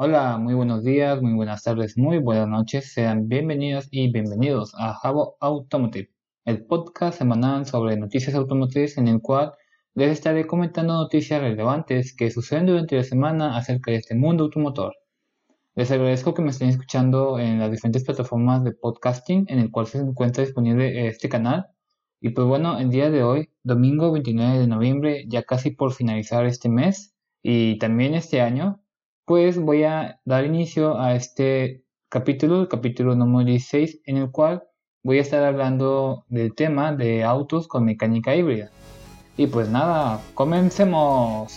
Hola, muy buenos días, muy buenas tardes, muy buenas noches. Sean bienvenidos y bienvenidos a Jabo Automotive, el podcast semanal sobre noticias automotrices en el cual les estaré comentando noticias relevantes que suceden durante la semana acerca de este mundo automotor. Les agradezco que me estén escuchando en las diferentes plataformas de podcasting en el cual se encuentra disponible este canal. Y pues bueno, el día de hoy, domingo 29 de noviembre, ya casi por finalizar este mes y también este año, pues voy a dar inicio a este capítulo, el capítulo número 16, en el cual voy a estar hablando del tema de autos con mecánica híbrida. Y pues nada, comencemos.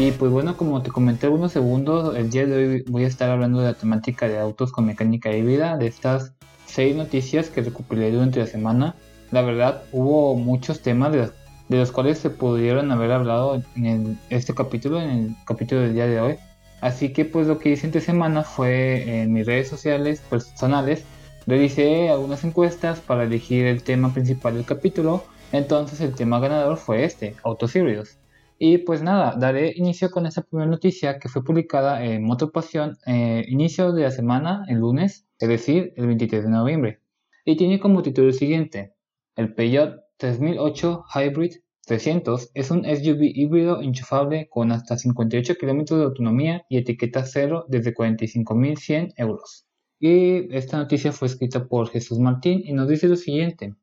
Y pues bueno, como te comenté algunos segundos, el día de hoy voy a estar hablando de la temática de autos con mecánica híbrida, de estas seis noticias que recopilé durante la semana. La verdad, hubo muchos temas de, los cuales se pudieron haber hablado en este capítulo, en el capítulo del día de hoy. Así que pues lo que hice entre semana fue en mis redes sociales personales, realicé algunas encuestas para elegir el tema principal del capítulo. Entonces el tema ganador fue este, autos híbridos. Y pues nada, daré inicio con esta primera noticia que fue publicada en Motopasión eh, inicio de la semana, el lunes, es decir, el 23 de noviembre. Y tiene como título el siguiente, el Peugeot 3008 Hybrid 300 es un SUV híbrido enchufable con hasta 58 km de autonomía y etiqueta cero desde 45.100 euros. Y esta noticia fue escrita por Jesús Martín y nos dice lo siguiente.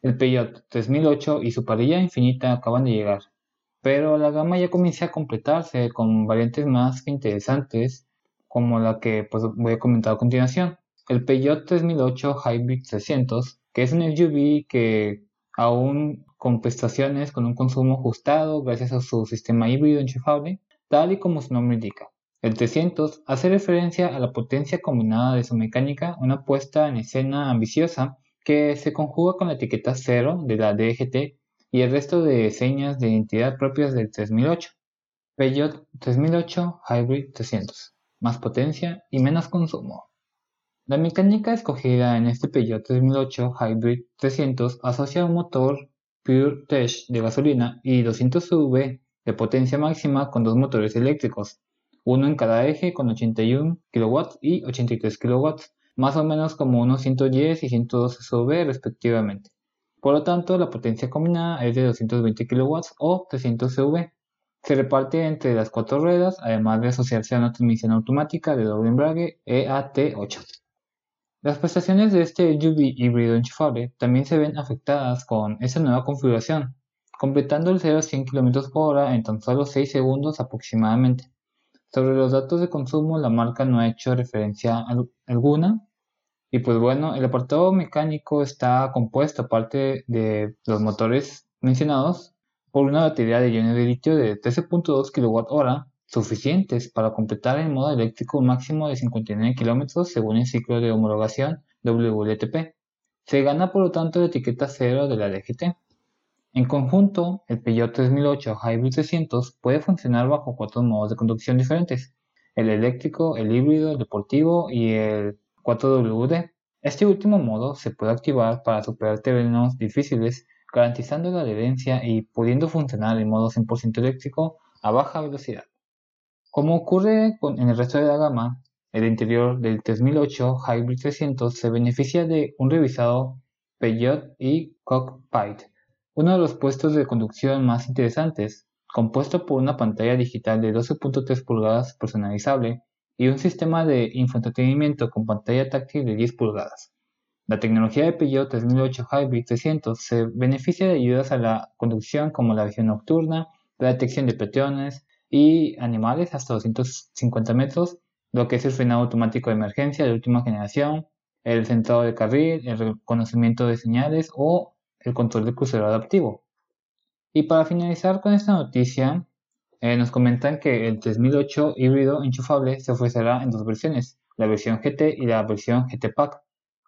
El Peugeot 3008 y su parrilla infinita acaban de llegar pero la gama ya comienza a completarse con variantes más que interesantes, como la que pues, voy a comentar a continuación. El Peugeot 3008 Hybrid 300, que es un SUV que aún con prestaciones con un consumo ajustado gracias a su sistema híbrido enchufable, tal y como su nombre indica. El 300 hace referencia a la potencia combinada de su mecánica, una puesta en escena ambiciosa que se conjuga con la etiqueta 0 de la DGT y el resto de señas de identidad propias del 3008. Peugeot 3008 Hybrid 300. Más potencia y menos consumo. La mecánica escogida en este Peugeot 3008 Hybrid 300 asocia un motor Pure Tech de gasolina y 200 V de potencia máxima con dos motores eléctricos, uno en cada eje con 81 kW y 83 kW, más o menos como unos 110 y 112 V respectivamente. Por lo tanto, la potencia combinada es de 220 kW o 300 CV. Se reparte entre las cuatro ruedas, además de asociarse a una transmisión automática de doble embrague EAT8. Las prestaciones de este SUV híbrido enchufable también se ven afectadas con esta nueva configuración, completando el 0 a 100 km hora en tan solo 6 segundos aproximadamente. Sobre los datos de consumo, la marca no ha hecho referencia alguna, y pues bueno, el apartado mecánico está compuesto, aparte de los motores mencionados, por una batería de iones de litio de 13.2 kWh, suficientes para completar en modo eléctrico un máximo de 59 km según el ciclo de homologación WLTP. Se gana por lo tanto la etiqueta cero de la DGT. En conjunto, el Peugeot 3008 Hybrid 300 puede funcionar bajo cuatro modos de conducción diferentes, el eléctrico, el híbrido, el deportivo y el 4WD. Este último modo se puede activar para superar terrenos difíciles, garantizando la adherencia y pudiendo funcionar en modo 100% eléctrico a baja velocidad. Como ocurre en el resto de la gama, el interior del 3008 Hybrid 300 se beneficia de un revisado Peugeot y Cockpit, uno de los puestos de conducción más interesantes, compuesto por una pantalla digital de 12.3 pulgadas personalizable y un sistema de infoentretenimiento con pantalla táctil de 10 pulgadas. La tecnología de Peugeot 3008 Hybrid 300 se beneficia de ayudas a la conducción como la visión nocturna, la detección de peatones y animales hasta 250 metros, lo que es el frenado automático de emergencia de última generación, el centrado de carril, el reconocimiento de señales o el control de crucero adaptivo. Y para finalizar con esta noticia, eh, nos comentan que el 3008 híbrido enchufable se ofrecerá en dos versiones, la versión GT y la versión GT Pack.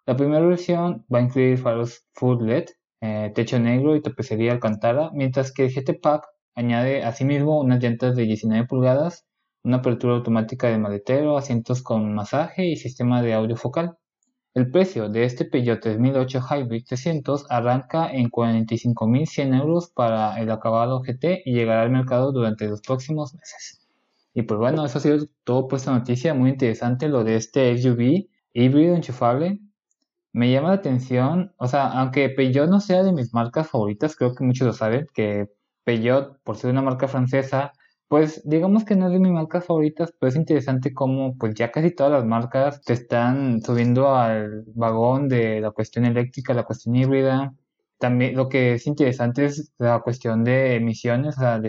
La primera versión va a incluir faros full LED, eh, techo negro y tapicería alcantara, mientras que el GT Pack añade asimismo unas llantas de 19 pulgadas, una apertura automática de maletero, asientos con masaje y sistema de audio focal. El precio de este Peugeot 3008 Hybrid 300 arranca en 45.100 euros para el acabado GT y llegará al mercado durante los próximos meses. Y pues bueno, eso ha sido todo por esta noticia, muy interesante lo de este SUV híbrido enchufable. Me llama la atención, o sea, aunque Peugeot no sea de mis marcas favoritas, creo que muchos lo saben, que Peugeot, por ser una marca francesa, pues digamos que no es de mis marcas favoritas, pero es interesante cómo pues ya casi todas las marcas te están subiendo al vagón de la cuestión eléctrica, la cuestión híbrida. También lo que es interesante es la cuestión de emisiones, o sea,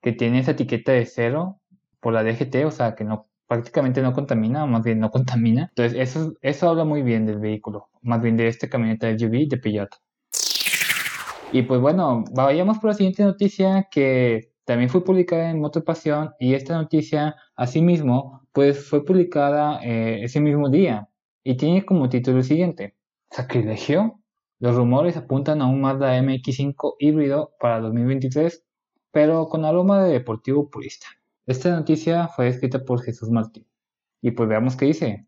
que tiene esa etiqueta de cero por la DGT, o sea, que no prácticamente no contamina, o más bien no contamina. Entonces, eso, eso habla muy bien del vehículo, más bien de este camioneta SUV de Peugeot. Y pues bueno, vayamos por la siguiente noticia que también fue publicada en Motor Pasión y esta noticia, asimismo, pues fue publicada eh, ese mismo día y tiene como título el siguiente: ¿Sacrilegio? Los rumores apuntan a un Mazda MX5 híbrido para 2023, pero con aroma de deportivo purista. Esta noticia fue escrita por Jesús Martín. Y pues veamos qué dice.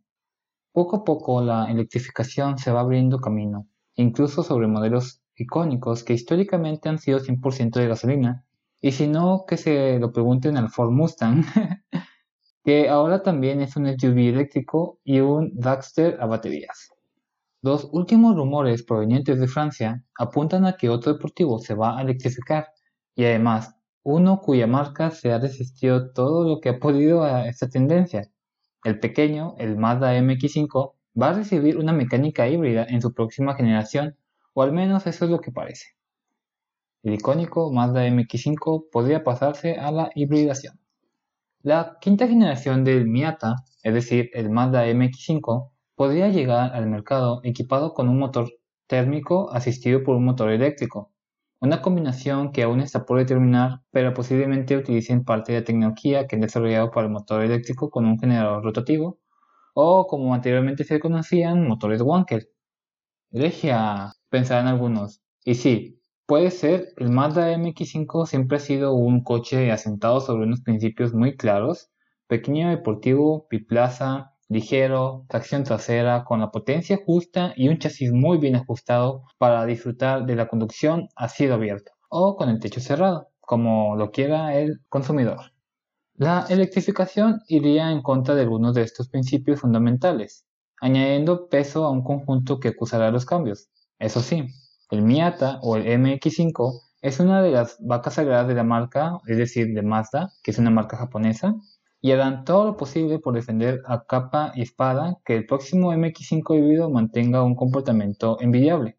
Poco a poco la electrificación se va abriendo camino, incluso sobre modelos icónicos que históricamente han sido 100% de gasolina y si no, que se lo pregunten al Ford Mustang, que ahora también es un SUV eléctrico y un Daxter a baterías. Los últimos rumores provenientes de Francia apuntan a que otro deportivo se va a electrificar y además uno cuya marca se ha resistido todo lo que ha podido a esta tendencia. El pequeño, el Mazda MX5, va a recibir una mecánica híbrida en su próxima generación, o al menos eso es lo que parece el icónico Mazda MX5 podría pasarse a la hibridación. La quinta generación del Miata, es decir, el Mazda MX5, podría llegar al mercado equipado con un motor térmico asistido por un motor eléctrico, una combinación que aún está por determinar, pero posiblemente utilicen parte de la tecnología que han desarrollado para el motor eléctrico con un generador rotativo, o como anteriormente se conocían, motores Wankel. Regia, pensarán algunos. Y sí, Puede ser, el Mazda MX5 siempre ha sido un coche asentado sobre unos principios muy claros, pequeño deportivo, biplaza, ligero, tracción trasera, con la potencia justa y un chasis muy bien ajustado para disfrutar de la conducción a cielo abierto o con el techo cerrado, como lo quiera el consumidor. La electrificación iría en contra de algunos de estos principios fundamentales, añadiendo peso a un conjunto que acusará los cambios. Eso sí, el Miata o el MX5 es una de las vacas sagradas de la marca, es decir, de Mazda, que es una marca japonesa, y harán todo lo posible por defender a capa y espada que el próximo MX5 híbrido mantenga un comportamiento envidiable.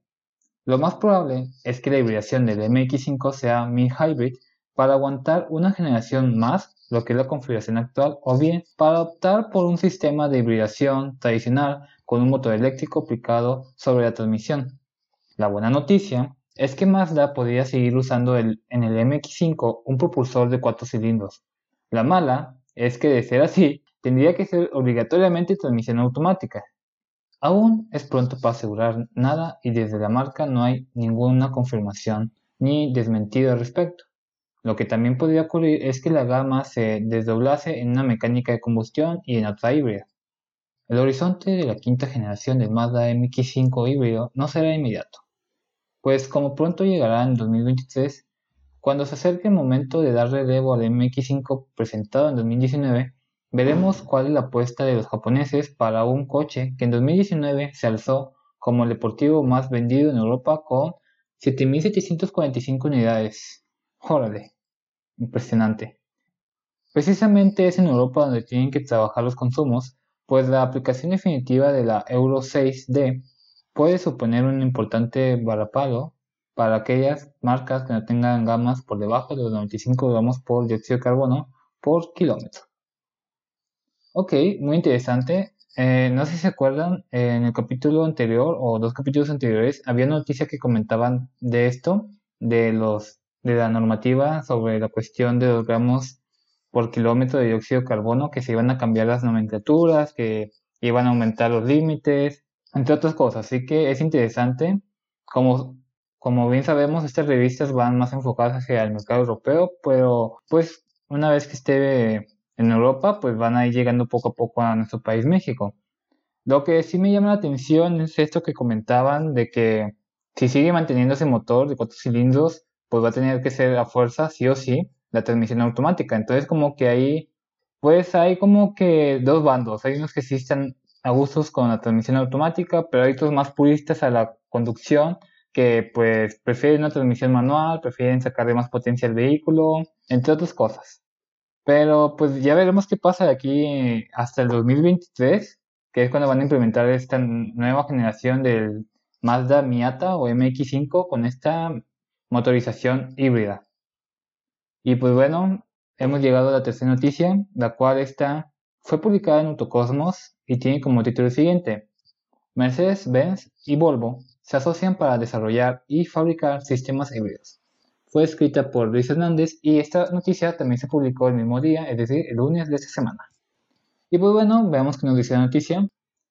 Lo más probable es que la hibridación del MX5 sea mi hybrid para aguantar una generación más, lo que es la configuración actual, o bien para optar por un sistema de hibridación tradicional con un motor eléctrico aplicado sobre la transmisión. La buena noticia es que Mazda podría seguir usando en el MX5 un propulsor de cuatro cilindros. La mala es que de ser así, tendría que ser obligatoriamente transmisión automática. Aún es pronto para asegurar nada y desde la marca no hay ninguna confirmación ni desmentido al respecto. Lo que también podría ocurrir es que la gama se desdoblase en una mecánica de combustión y en otra híbrida. El horizonte de la quinta generación del Mazda MX5 híbrido no será inmediato pues como pronto llegará en 2023, cuando se acerque el momento de dar relevo al MX5 presentado en 2019, veremos cuál es la apuesta de los japoneses para un coche que en 2019 se alzó como el deportivo más vendido en Europa con 7.745 unidades. Órale, impresionante. Precisamente es en Europa donde tienen que trabajar los consumos, pues la aplicación definitiva de la Euro 6D puede suponer un importante varapalo para aquellas marcas que no tengan gamas por debajo de los 95 gramos por dióxido de carbono por kilómetro. Ok, muy interesante. Eh, no sé si se acuerdan, en el capítulo anterior o dos capítulos anteriores había noticias que comentaban de esto, de los de la normativa sobre la cuestión de los gramos por kilómetro de dióxido de carbono, que se iban a cambiar las nomenclaturas, que iban a aumentar los límites, entre otras cosas. Así que es interesante. Como, como bien sabemos, estas revistas van más enfocadas hacia el mercado europeo, pero pues una vez que esté en Europa, pues van a ir llegando poco a poco a nuestro país México. Lo que sí me llama la atención es esto que comentaban de que si sigue manteniendo ese motor de cuatro cilindros, pues va a tener que ser a fuerza, sí o sí, la transmisión automática. Entonces como que ahí, pues hay como que dos bandos. Hay unos que sí están a gustos con la transmisión automática, pero hay otros más puristas a la conducción que pues prefieren una transmisión manual, prefieren sacarle más potencia al vehículo, entre otras cosas. Pero pues ya veremos qué pasa de aquí hasta el 2023, que es cuando van a implementar esta nueva generación del Mazda Miata o MX5 con esta motorización híbrida. Y pues bueno, hemos llegado a la tercera noticia, la cual está, fue publicada en Autocosmos y tiene como título el siguiente. Mercedes-Benz y Volvo se asocian para desarrollar y fabricar sistemas híbridos. Fue escrita por Luis Hernández y esta noticia también se publicó el mismo día, es decir, el lunes de esta semana. Y pues bueno, veamos qué nos dice la noticia.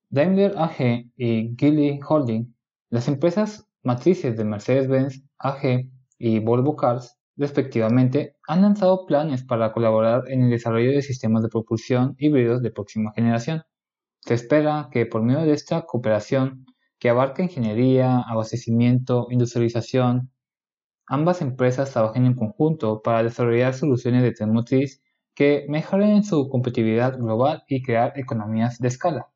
Daimler AG y Geely Holding, las empresas matrices de Mercedes-Benz AG y Volvo Cars, respectivamente, han lanzado planes para colaborar en el desarrollo de sistemas de propulsión híbridos de próxima generación. Se espera que por medio de esta cooperación, que abarca ingeniería, abastecimiento, industrialización, ambas empresas trabajen en conjunto para desarrollar soluciones de tren motriz que mejoren su competitividad global y crear economías de escala.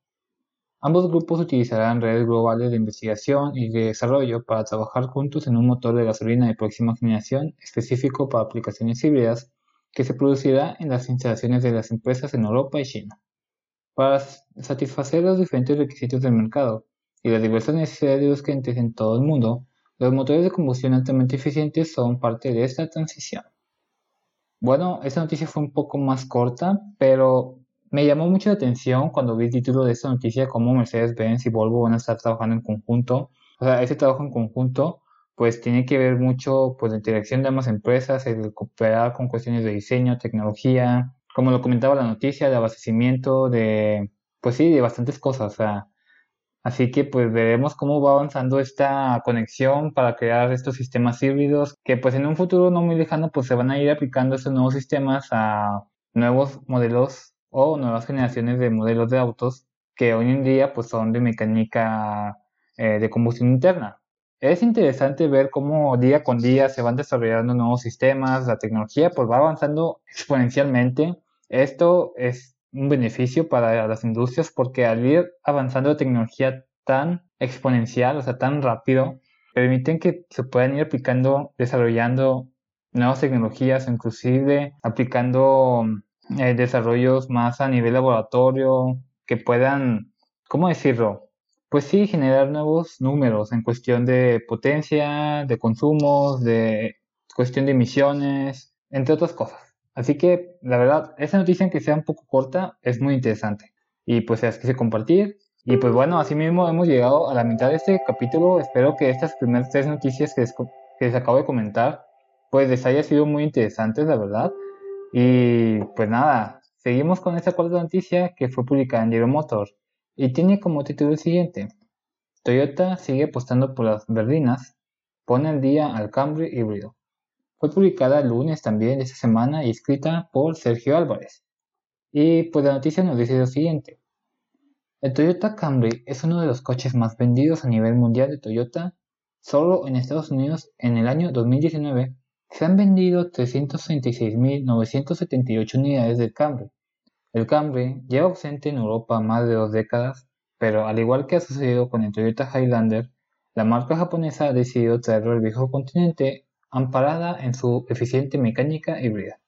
Ambos grupos utilizarán redes globales de investigación y de desarrollo para trabajar juntos en un motor de gasolina de próxima generación específico para aplicaciones híbridas que se producirá en las instalaciones de las empresas en Europa y China. Para satisfacer los diferentes requisitos del mercado y las diversas necesidades de los clientes en todo el mundo, los motores de combustión altamente eficientes son parte de esta transición. Bueno, esta noticia fue un poco más corta, pero me llamó mucho la atención cuando vi el título de esta noticia cómo Mercedes-Benz y Volvo van a estar trabajando en conjunto. O sea, ese trabajo en conjunto pues tiene que ver mucho pues la interacción de ambas empresas, el cooperar con cuestiones de diseño, tecnología, como lo comentaba la noticia, de abastecimiento, de, pues sí, de bastantes cosas. O sea, así que pues veremos cómo va avanzando esta conexión para crear estos sistemas híbridos que pues en un futuro no muy lejano pues se van a ir aplicando estos nuevos sistemas a nuevos modelos o nuevas generaciones de modelos de autos que hoy en día pues son de mecánica eh, de combustión interna. Es interesante ver cómo día con día se van desarrollando nuevos sistemas, la tecnología pues va avanzando exponencialmente. Esto es un beneficio para las industrias porque al ir avanzando la tecnología tan exponencial, o sea, tan rápido, permiten que se puedan ir aplicando, desarrollando nuevas tecnologías, inclusive aplicando eh, desarrollos más a nivel laboratorio, que puedan, ¿cómo decirlo? pues sí, generar nuevos números en cuestión de potencia, de consumos, de cuestión de emisiones, entre otras cosas. Así que, la verdad, esa noticia, aunque sea un poco corta, es muy interesante. Y pues es que se compartir. Y pues bueno, así mismo hemos llegado a la mitad de este capítulo. Espero que estas primeras tres noticias que les, que les acabo de comentar, pues les haya sido muy interesantes, la verdad. Y pues nada, seguimos con esta cuarta noticia que fue publicada en Diario Motor y tiene como título el siguiente. Toyota sigue apostando por las berlinas, pone al día al Camry híbrido. Fue publicada el lunes también de esta semana y escrita por Sergio Álvarez. Y pues la noticia nos dice lo siguiente. El Toyota Camry es uno de los coches más vendidos a nivel mundial de Toyota. Solo en Estados Unidos en el año 2019 se han vendido 336.978 unidades del Camry, el Camry lleva ausente en Europa más de dos décadas, pero al igual que ha sucedido con el Toyota Highlander, la marca japonesa ha decidido traerlo al viejo continente amparada en su eficiente mecánica híbrida.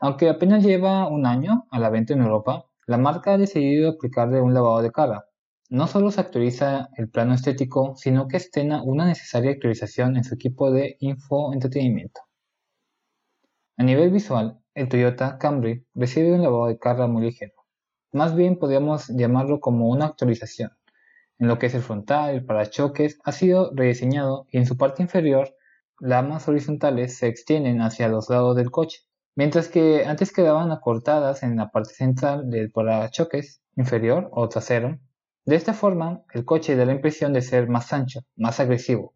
Aunque apenas lleva un año a la venta en Europa, la marca ha decidido aplicarle un lavado de cara. No solo se actualiza el plano estético, sino que estrena una necesaria actualización en su equipo de infoentretenimiento. A nivel visual, el Toyota Camry recibe un lavado de cara muy ligero. Más bien podríamos llamarlo como una actualización. En lo que es el frontal, el parachoques ha sido rediseñado y en su parte inferior lamas horizontales se extienden hacia los lados del coche, mientras que antes quedaban acortadas en la parte central del parachoques inferior o trasero. De esta forma, el coche da la impresión de ser más ancho, más agresivo,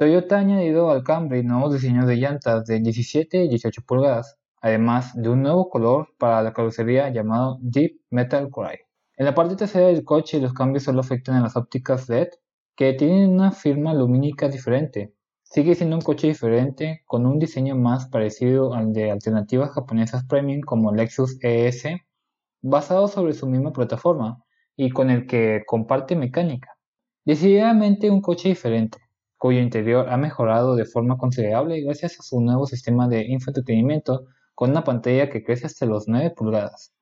Toyota ha añadido al Camry nuevos diseños de llantas de 17 y 18 pulgadas, además de un nuevo color para la carrocería llamado Deep Metal Gray. En la parte trasera del coche los cambios solo afectan a las ópticas LED, que tienen una firma lumínica diferente. Sigue siendo un coche diferente, con un diseño más parecido al de alternativas japonesas premium como Lexus ES, basado sobre su misma plataforma y con el que comparte mecánica. Decididamente un coche diferente, cuyo interior ha mejorado de forma considerable gracias a su nuevo sistema de infoentretenimiento con una pantalla que crece hasta los 9 pulgadas.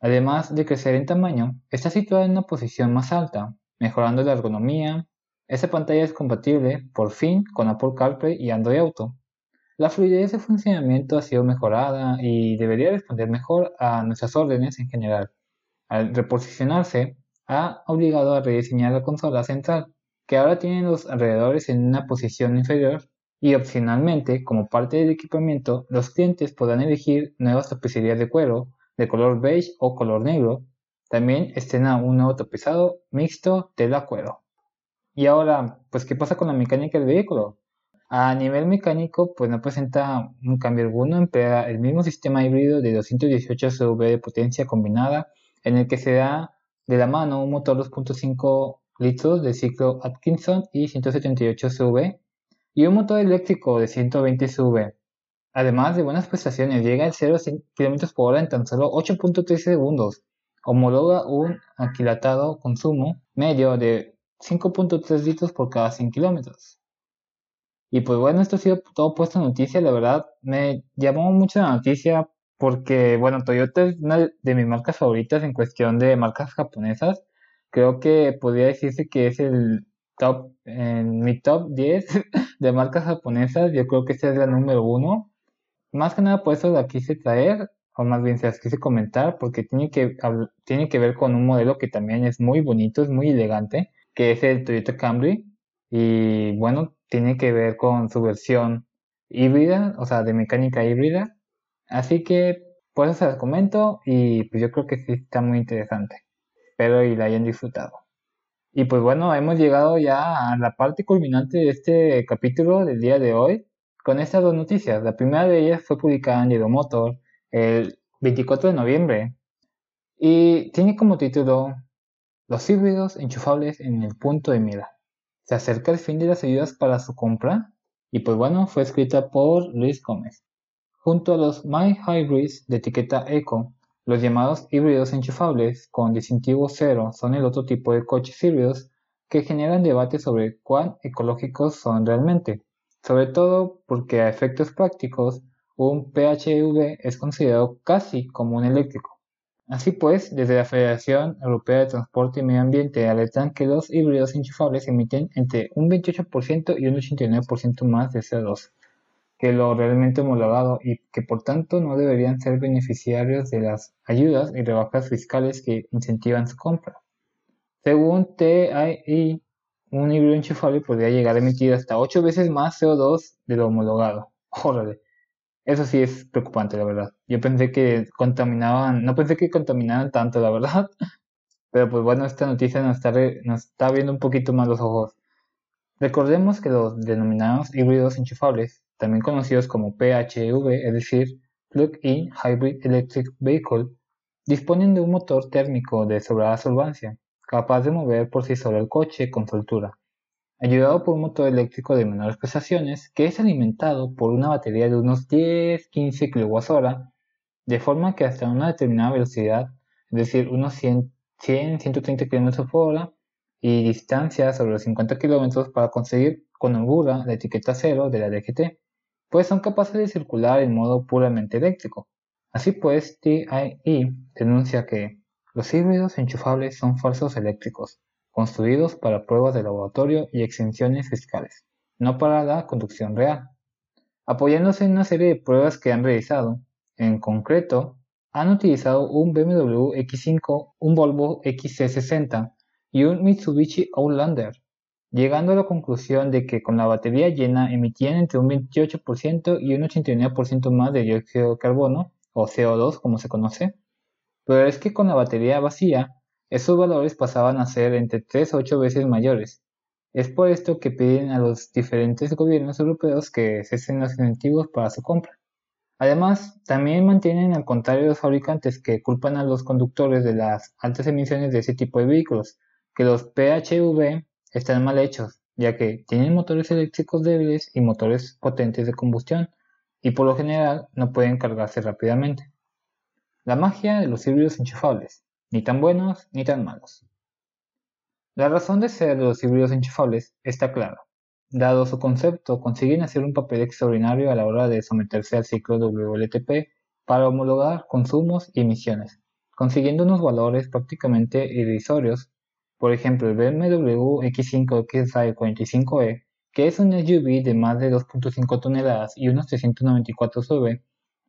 Además de crecer en tamaño, está situada en una posición más alta, mejorando la ergonomía. Esta pantalla es compatible, por fin, con Apple CarPlay y Android Auto. La fluidez de funcionamiento ha sido mejorada y debería responder mejor a nuestras órdenes en general. Al reposicionarse, ha obligado a rediseñar la consola central, que ahora tiene los alrededores en una posición inferior y opcionalmente, como parte del equipamiento, los clientes podrán elegir nuevas tapicerías de cuero de color beige o color negro. También estrena un nuevo tapizado mixto tela cuero. Y ahora, pues, ¿qué pasa con la mecánica del vehículo? A nivel mecánico, pues no presenta un cambio alguno, emplea el mismo sistema híbrido de 218 CV de potencia combinada, en el que se da de la mano un motor 2.5 litros de ciclo Atkinson y 178 CV y un motor eléctrico de 120 CV. Además de buenas prestaciones, llega al 0 km por hora en tan solo 8.3 segundos. Homologa un aquilatado consumo medio de 5.3 litros por cada 100 kilómetros. Y pues bueno, esto ha sido todo puesto en noticia. La verdad, me llamó mucho la noticia porque, bueno, Toyota es una de mis marcas favoritas en cuestión de marcas japonesas. Creo que podría decirse que es el top, en mi top 10 de marcas japonesas. Yo creo que esta es la número uno. Más que nada por eso la quise traer, o más bien se las quise comentar, porque tiene que, tiene que ver con un modelo que también es muy bonito, es muy elegante, que es el Toyota Camry. Y bueno, tiene que ver con su versión híbrida, o sea, de mecánica híbrida. Así que por eso se las comento y pues yo creo que sí está muy interesante. Espero y la hayan disfrutado. Y pues bueno, hemos llegado ya a la parte culminante de este capítulo del día de hoy con estas dos noticias. La primera de ellas fue publicada en Motor el 24 de noviembre y tiene como título Los híbridos enchufables en el punto de mira. Se acerca el fin de las ayudas para su compra y pues bueno, fue escrita por Luis Gómez. Junto a los My Hybrids de etiqueta Eco, los llamados híbridos enchufables con distintivo cero son el otro tipo de coches híbridos que generan debate sobre cuán ecológicos son realmente, sobre todo porque a efectos prácticos un PHEV es considerado casi como un eléctrico. Así pues, desde la Federación Europea de Transporte y Medio Ambiente alertan que los híbridos enchufables emiten entre un 28% y un 89% más de CO2 que lo realmente homologado y que por tanto no deberían ser beneficiarios de las ayudas y rebajas fiscales que incentivan su compra. Según TIE, un híbrido enchufable podría llegar a emitir hasta 8 veces más CO2 de lo homologado. Órale. Eso sí es preocupante, la verdad. Yo pensé que contaminaban, no pensé que contaminaran tanto, la verdad. Pero pues bueno, esta noticia nos está, nos está abriendo un poquito más los ojos. Recordemos que los denominados híbridos enchufables también conocidos como PHEV, es decir, Plug-in Hybrid Electric Vehicle, disponen de un motor térmico de sobrada solvancia, capaz de mover por sí solo el coche con soltura, ayudado por un motor eléctrico de menores prestaciones que es alimentado por una batería de unos 10-15 kWh, de forma que hasta una determinada velocidad, es decir, unos 100-130 km por hora, y distancia sobre los 50 km para conseguir con holgura la etiqueta cero de la DGT pues son capaces de circular en modo puramente eléctrico. Así pues, TIE denuncia que los híbridos enchufables son falsos eléctricos, construidos para pruebas de laboratorio y exenciones fiscales, no para la conducción real. Apoyándose en una serie de pruebas que han realizado, en concreto, han utilizado un BMW X5, un Volvo XC60 y un Mitsubishi Outlander llegando a la conclusión de que con la batería llena emitían entre un 28% y un 89% más de dióxido de carbono, o CO2 como se conoce, pero es que con la batería vacía, esos valores pasaban a ser entre 3 a 8 veces mayores. Es por esto que piden a los diferentes gobiernos europeos que cesen los incentivos para su compra. Además, también mantienen al contrario los fabricantes que culpan a los conductores de las altas emisiones de ese tipo de vehículos, que los PHV están mal hechos, ya que tienen motores eléctricos débiles y motores potentes de combustión, y por lo general no pueden cargarse rápidamente. La magia de los híbridos enchufables, ni tan buenos ni tan malos. La razón de ser de los híbridos enchufables está clara. Dado su concepto, consiguen hacer un papel extraordinario a la hora de someterse al ciclo WLTP para homologar consumos y emisiones, consiguiendo unos valores prácticamente irrisorios. Por ejemplo, el BMW X5 XI 45E, que es un SUV de más de 2.5 toneladas y unos 394 CV,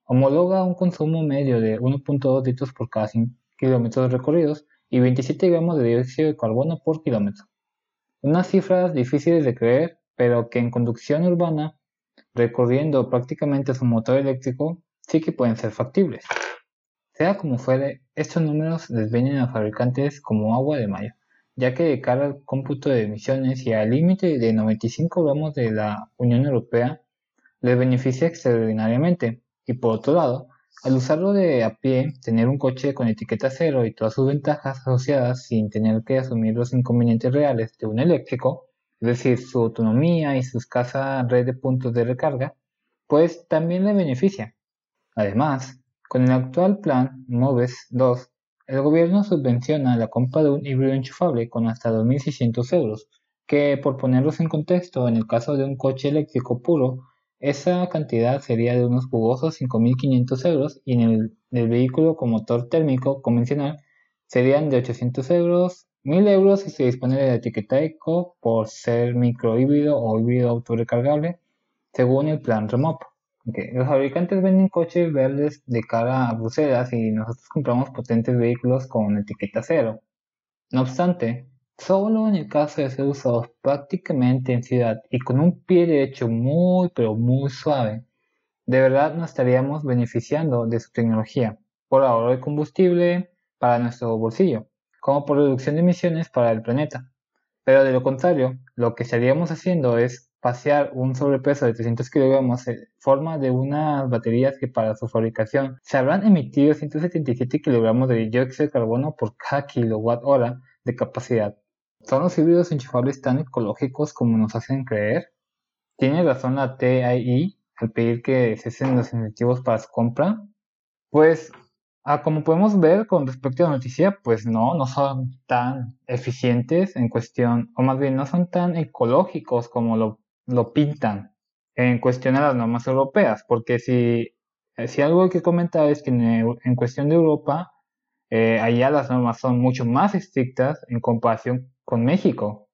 homologa un consumo medio de 1.2 litros por cada 100 kilómetros recorridos y 27 gramos de dióxido de carbono por kilómetro. Unas cifras difíciles de creer pero que en conducción urbana, recorriendo prácticamente su motor eléctrico, sí que pueden ser factibles. Sea como fuere, estos números les vienen a fabricantes como agua de mayo, ya que de cara al cómputo de emisiones y al límite de 95 gramos de la Unión Europea, les beneficia extraordinariamente. Y por otro lado, al usarlo de a pie, tener un coche con etiqueta cero y todas sus ventajas asociadas sin tener que asumir los inconvenientes reales de un eléctrico, es decir, su autonomía y su escasa red de puntos de recarga, pues también le beneficia. Además, con el actual plan MOVES 2, el gobierno subvenciona la compra de un híbrido enchufable con hasta 2.600 euros, que por ponerlos en contexto, en el caso de un coche eléctrico puro, esa cantidad sería de unos jugosos 5.500 euros y en el, vehículo con motor térmico convencional serían de 800 euros 1000 euros si se dispone de la etiqueta ECO por ser micro híbrido o híbrido autorrecargable, según el plan Los fabricantes venden coches verdes de cara a Bruselas y nosotros compramos potentes vehículos con etiqueta cero. No obstante, solo en el caso de ser usados prácticamente en ciudad y con un pie derecho muy pero muy suave, de verdad nos estaríamos beneficiando de su tecnología por ahorro de combustible para nuestro bolsillo como por reducción de emisiones para el planeta. Pero de lo contrario, lo que estaríamos haciendo es pasear un sobrepeso de 300 kilogramos en forma de unas baterías que para su fabricación se habrán emitido 177 kilogramos de dióxido de carbono por cada kilowatt hora de capacidad. ¿Son los híbridos enchufables tan ecológicos como nos hacen creer? ¿Tiene razón la TIE al pedir que cesen los incentivos para su compra? Pues Ah, como podemos ver con respecto a la noticia, pues no, no son tan eficientes en cuestión, o más bien no son tan ecológicos como lo, lo pintan en cuestión a las normas europeas, porque si, si algo hay que comentar es que en, cuestión de Europa, eh, allá las normas son mucho más estrictas en comparación con México.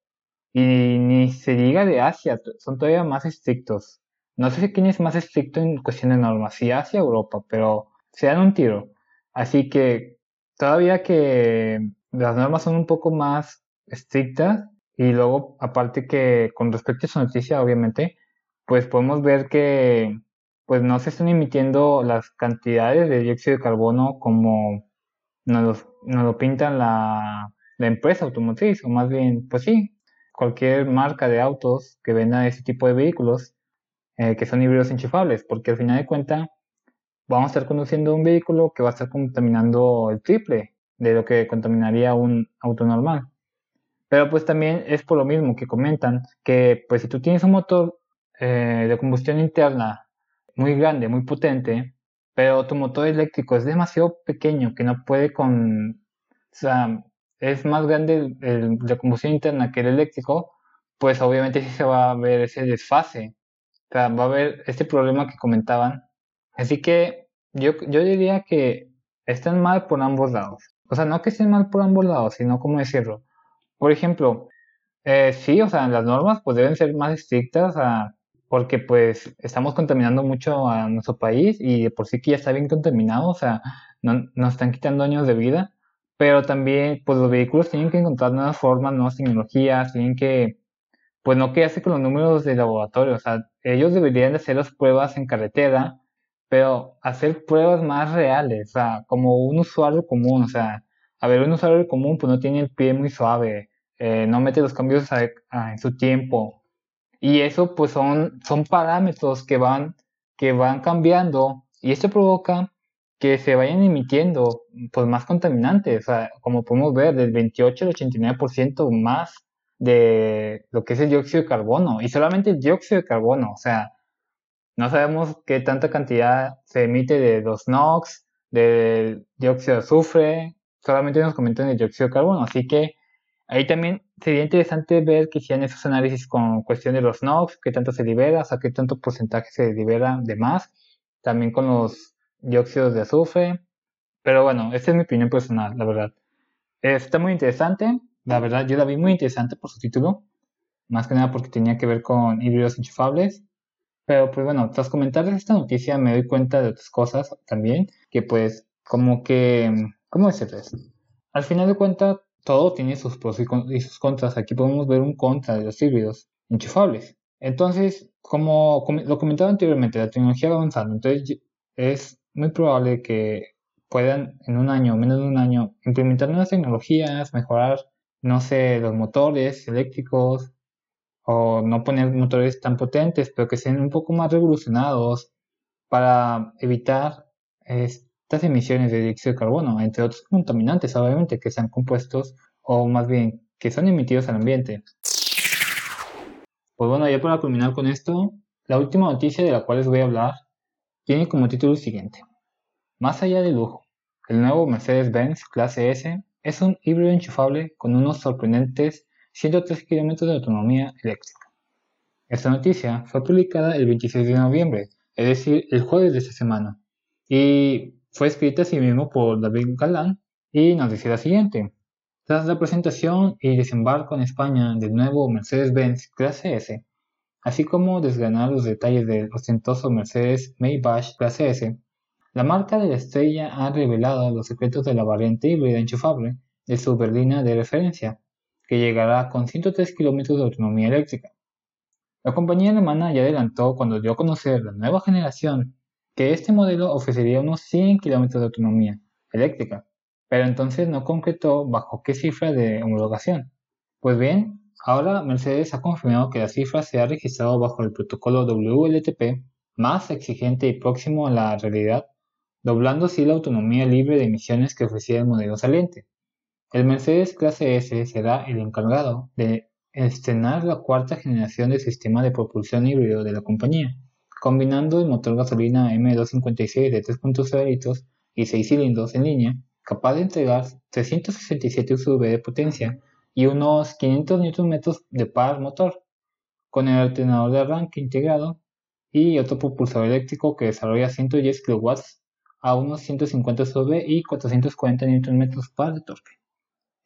Y ni se diga de Asia, son todavía más estrictos. No sé quién es más estricto en cuestión de normas, si Asia Europa, pero se dan un tiro. Así que todavía que las normas son un poco más estrictas y luego aparte que con respecto a su noticia obviamente pues podemos ver que pues no se están emitiendo las cantidades de dióxido de carbono como nos, lo pintan la, empresa automotriz o más bien pues sí cualquier marca de autos que venda ese tipo de vehículos eh, que son híbridos enchufables porque al final de cuentas vamos a estar conduciendo un vehículo que va a estar contaminando el triple de lo que contaminaría un auto normal. Pero pues también es por lo mismo que comentan que pues si tú tienes un motor eh, de combustión interna muy grande, muy potente, pero tu motor eléctrico es demasiado pequeño que no puede con... O sea, es más grande el, de combustión interna que el eléctrico, pues obviamente sí se va a ver ese desfase. O sea, va a haber este problema que comentaban Así que yo, yo diría que están mal por ambos lados. O sea, no que estén mal por ambos lados, sino cómo decirlo. Por ejemplo, eh, sí, o sea, las normas pues deben ser más estrictas porque pues estamos contaminando mucho a nuestro país y por sí que ya está bien contaminado, o sea, no, nos están quitando años de vida, pero también pues los vehículos tienen que encontrar nuevas formas, nuevas tecnologías, tienen que, pues no quedarse con los números de laboratorio, o sea, ellos deberían de hacer las pruebas en carretera pero hacer pruebas más reales, o sea, como un usuario común, o sea, a ver, un usuario común pues no tiene el pie muy suave, eh, no mete los cambios en su tiempo, y eso pues son, son parámetros que van, que van cambiando Y esto provoca que se vayan emitiendo pues, más contaminantes, o sea, como podemos ver, del 28 al 89% más de lo que es el dióxido de carbono, y solamente el dióxido de carbono, o sea, no sabemos qué tanta cantidad se emite de los NOx, del dióxido de azufre, solamente nos comentan el dióxido de carbono, así que ahí también sería interesante ver que hicieran esos análisis con cuestión de los NOx, qué tanto se libera, o sea, qué tanto porcentaje se libera de más, también con los dióxidos de azufre, pero bueno, esta es mi opinión personal, la verdad. Está muy interesante, la verdad, yo la vi muy interesante por su título, más que nada porque tenía que ver con híbridos enchufables. Pero pues bueno, tras comentarles esta noticia me doy cuenta de otras cosas también, que pues como que, ¿cómo decirles? Al final de cuentas, todo tiene sus pros y sus contras. Aquí podemos ver un contra de los híbridos enchufables. Entonces, como lo comentaba anteriormente, la tecnología va avanzando. Entonces, es muy probable que puedan en un año, menos de un año, implementar nuevas tecnologías, mejorar, no sé, los motores eléctricos, o no poner motores tan potentes, pero que sean un poco más revolucionados para evitar estas emisiones de dióxido de carbono, entre otros contaminantes, obviamente, que sean compuestos o más bien que son emitidos al ambiente. Pues bueno, ya para culminar con esto, la última noticia de la cual les voy a hablar tiene como título el siguiente. Más allá del lujo, el nuevo Mercedes-Benz Clase S es un híbrido enchufable con unos sorprendentes 103 kilómetros de autonomía eléctrica. Esta noticia fue publicada el 26 de noviembre, es decir, el jueves de esta semana, y fue escrita así mismo por David Galán y nos dice la siguiente. Tras la presentación y desembarco en España del nuevo Mercedes-Benz Clase S, así como desgranar los detalles del ostentoso Mercedes Maybach Clase S, la marca de la estrella ha revelado los secretos de la variante híbrida enchufable de su berlina de referencia, que llegará con 103 kilómetros de autonomía eléctrica. La compañía alemana ya adelantó cuando dio a conocer la nueva generación que este modelo ofrecería unos 100 kilómetros de autonomía eléctrica, pero entonces no concretó bajo qué cifra de homologación. Pues bien, ahora Mercedes ha confirmado que la cifra se ha registrado bajo el protocolo WLTP más exigente y próximo a la realidad, doblando así la autonomía libre de emisiones que ofrecía el modelo saliente. El Mercedes Clase S será el encargado de estrenar la cuarta generación del sistema de propulsión híbrido de la compañía, combinando el motor gasolina M256 de 3.0 litros y 6 cilindros en línea, capaz de entregar 367 USV de potencia y unos 500 Nm de par motor, con el alternador de arranque integrado y otro propulsor eléctrico que desarrolla 110 kW a unos 150 USV y 440 Nm par de torque.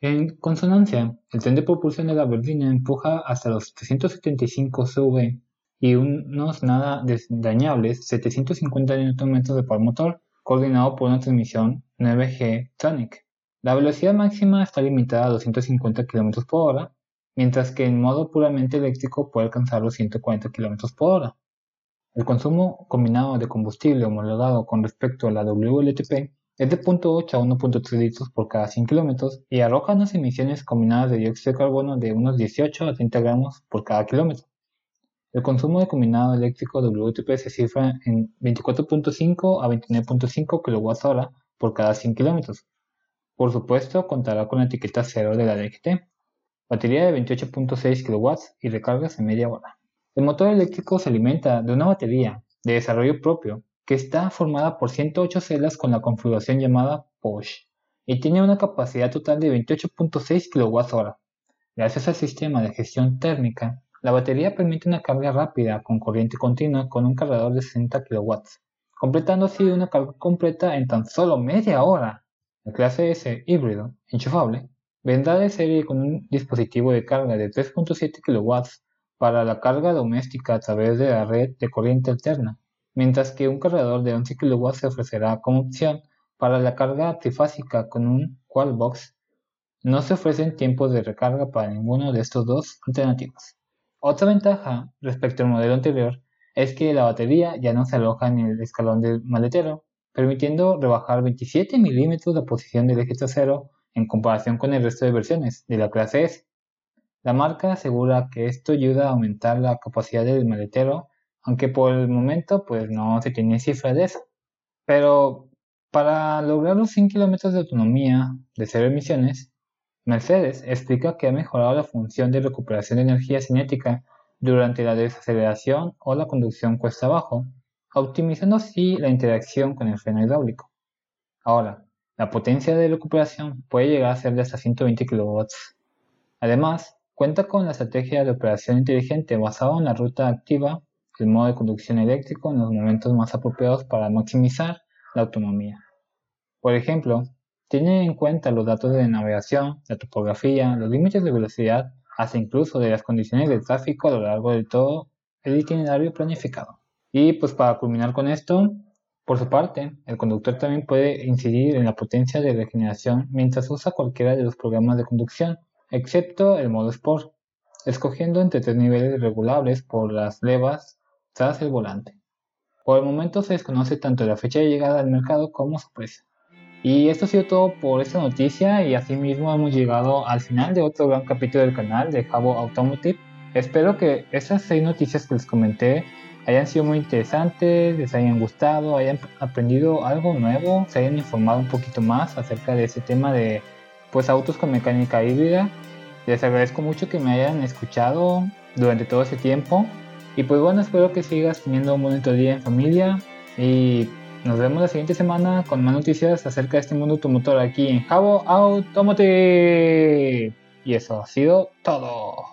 En consonancia, el tren de propulsión de la berlina empuja hasta los 375 CV y unos nada dañables 750 Nm de par motor, coordinado por una transmisión 9G Tronic. La velocidad máxima está limitada a 250 km por hora, mientras que en modo puramente eléctrico puede alcanzar los 140 km por hora. El consumo combinado de combustible homologado con respecto a la WLTP es de 0.8 a 1.3 litros por cada 100 kilómetros y arroja unas emisiones combinadas de dióxido de carbono de unos 18 a 30 gramos por cada kilómetro. El consumo de combinado eléctrico WTP se cifra en 24.5 a 29.5 kWh por cada 100 kilómetros. Por supuesto, contará con la etiqueta 0 de la DGT. Batería de 28.6 kW y recargas en media hora. El motor eléctrico se alimenta de una batería de desarrollo propio que está formada por 108 celdas con la configuración llamada POSH y tiene una capacidad total de 28.6 kWh. Gracias al sistema de gestión térmica, la batería permite una carga rápida con corriente continua con un cargador de 60 kW, completando así una carga completa en tan solo media hora. La clase S híbrido enchufable vendrá de serie con un dispositivo de carga de 3.7 kW para la carga doméstica a través de la red de corriente alterna mientras que un cargador de 11 kW se ofrecerá como opción para la carga trifásica con un Qualbox. No se ofrecen tiempos de recarga para ninguno de estos dos alternativas. Otra ventaja respecto al modelo anterior es que la batería ya no se aloja en el escalón del maletero, permitiendo rebajar 27 milímetros la posición del eje trasero en comparación con el resto de versiones de la clase S. La marca asegura que esto ayuda a aumentar la capacidad del maletero aunque por el momento pues no se tiene cifra de eso. Pero para lograr los 100 kilómetros de autonomía de cero emisiones, Mercedes explica que ha mejorado la función de recuperación de energía cinética durante la desaceleración o la conducción cuesta abajo, optimizando así la interacción con el freno hidráulico. Ahora, la potencia de recuperación puede llegar a ser de hasta 120 kW. Además, cuenta con la estrategia de operación inteligente basada en la ruta activa, el modo de conducción eléctrico en los momentos más apropiados para maximizar la autonomía. Por ejemplo, tiene en cuenta los datos de navegación, la topografía, los límites de velocidad, hasta incluso de las condiciones de tráfico a lo largo de todo el itinerario planificado. Y pues para culminar con esto, por su parte, el conductor también puede incidir en la potencia de regeneración mientras usa cualquiera de los programas de conducción, excepto el modo Sport, escogiendo entre tres niveles regulables por las levas tras el volante. Por el momento se desconoce tanto la fecha de llegada al mercado como su precio. Y esto ha sido todo por esta noticia y asimismo hemos llegado al final de otro gran capítulo del canal de Jabo Automotive. Espero que estas seis noticias que les comenté hayan sido muy interesantes, les hayan gustado, hayan aprendido algo nuevo, se hayan informado un poquito más acerca de ese tema de pues autos con mecánica híbrida. Les agradezco mucho que me hayan escuchado durante todo ese tiempo. Y pues bueno, espero que sigas teniendo un bonito día en familia. Y nos vemos la siguiente semana con más noticias acerca de este mundo automotor aquí en Jabo Automotive. Y eso ha sido todo.